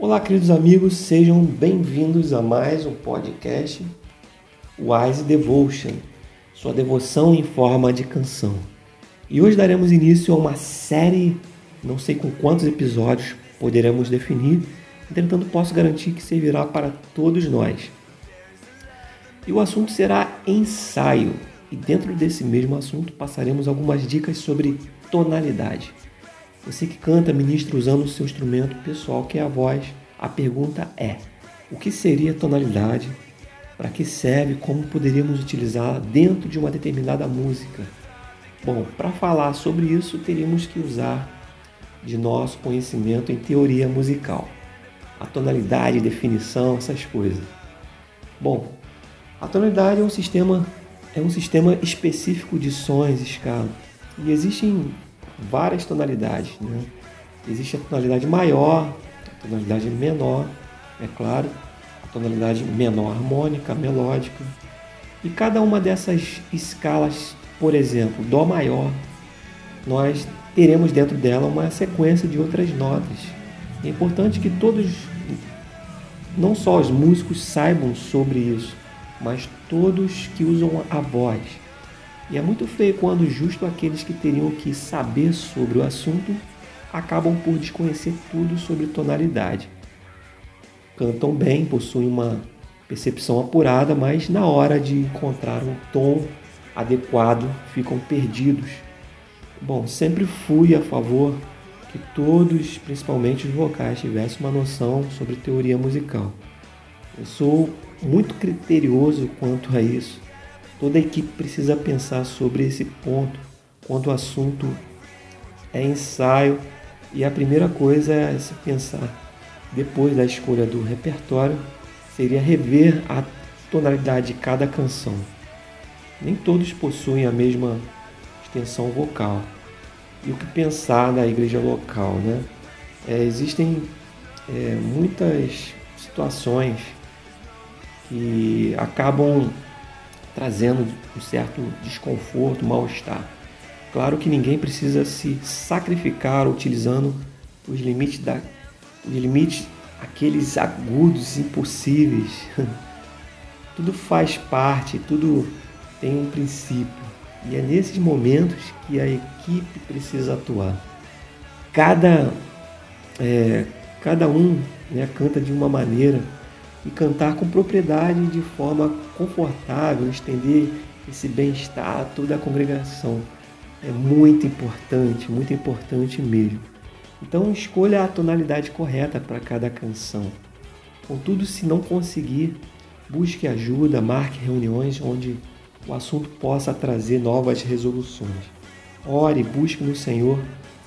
Olá, queridos amigos, sejam bem-vindos a mais um podcast Wise Devotion, sua devoção em forma de canção. E hoje daremos início a uma série, não sei com quantos episódios poderemos definir, entretanto posso garantir que servirá para todos nós. E o assunto será ensaio, e dentro desse mesmo assunto passaremos algumas dicas sobre tonalidade. Você que canta, ministra usando o seu instrumento pessoal, que é a voz, a pergunta é: o que seria tonalidade? Para que serve? Como poderíamos utilizá-la dentro de uma determinada música? Bom, para falar sobre isso, teríamos que usar de nosso conhecimento em teoria musical. A tonalidade, definição, essas coisas. Bom, a tonalidade é um sistema é um sistema específico de sons, escala. E existem várias tonalidades. Né? Existe a tonalidade maior, a tonalidade menor, é claro, a tonalidade menor harmônica, melódica. E cada uma dessas escalas, por exemplo, Dó maior, nós teremos dentro dela uma sequência de outras notas. É importante que todos, não só os músicos, saibam sobre isso, mas todos que usam a voz e é muito feio quando justo aqueles que teriam que saber sobre o assunto acabam por desconhecer tudo sobre tonalidade. Cantam bem, possuem uma percepção apurada, mas na hora de encontrar um tom adequado ficam perdidos. Bom, sempre fui a favor que todos, principalmente os vocais, tivessem uma noção sobre teoria musical. Eu sou muito criterioso quanto a isso Toda equipe precisa pensar sobre esse ponto quando o assunto é ensaio e a primeira coisa é se pensar depois da escolha do repertório seria rever a tonalidade de cada canção. Nem todos possuem a mesma extensão vocal. E o que pensar na igreja local, né? É, existem é, muitas situações que acabam trazendo um certo desconforto, mal-estar. Claro que ninguém precisa se sacrificar utilizando os limites da os limites aqueles agudos impossíveis. tudo faz parte, tudo tem um princípio. E é nesses momentos que a equipe precisa atuar. Cada, é, cada um né, canta de uma maneira e cantar com propriedade de forma confortável, estender esse bem-estar a toda a congregação. É muito importante, muito importante mesmo. Então escolha a tonalidade correta para cada canção. Contudo, se não conseguir, busque ajuda, marque reuniões onde o assunto possa trazer novas resoluções. Ore, busque no Senhor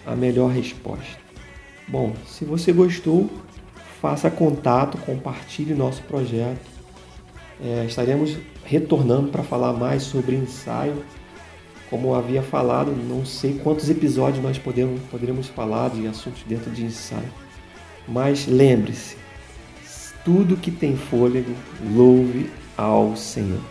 a melhor resposta. Bom, se você gostou, faça contato, compartilhe nosso projeto. É, estaremos retornando para falar mais sobre ensaio. Como eu havia falado, não sei quantos episódios nós podemos, poderemos falar de assuntos dentro de ensaio. Mas lembre-se, tudo que tem fôlego, louve ao Senhor.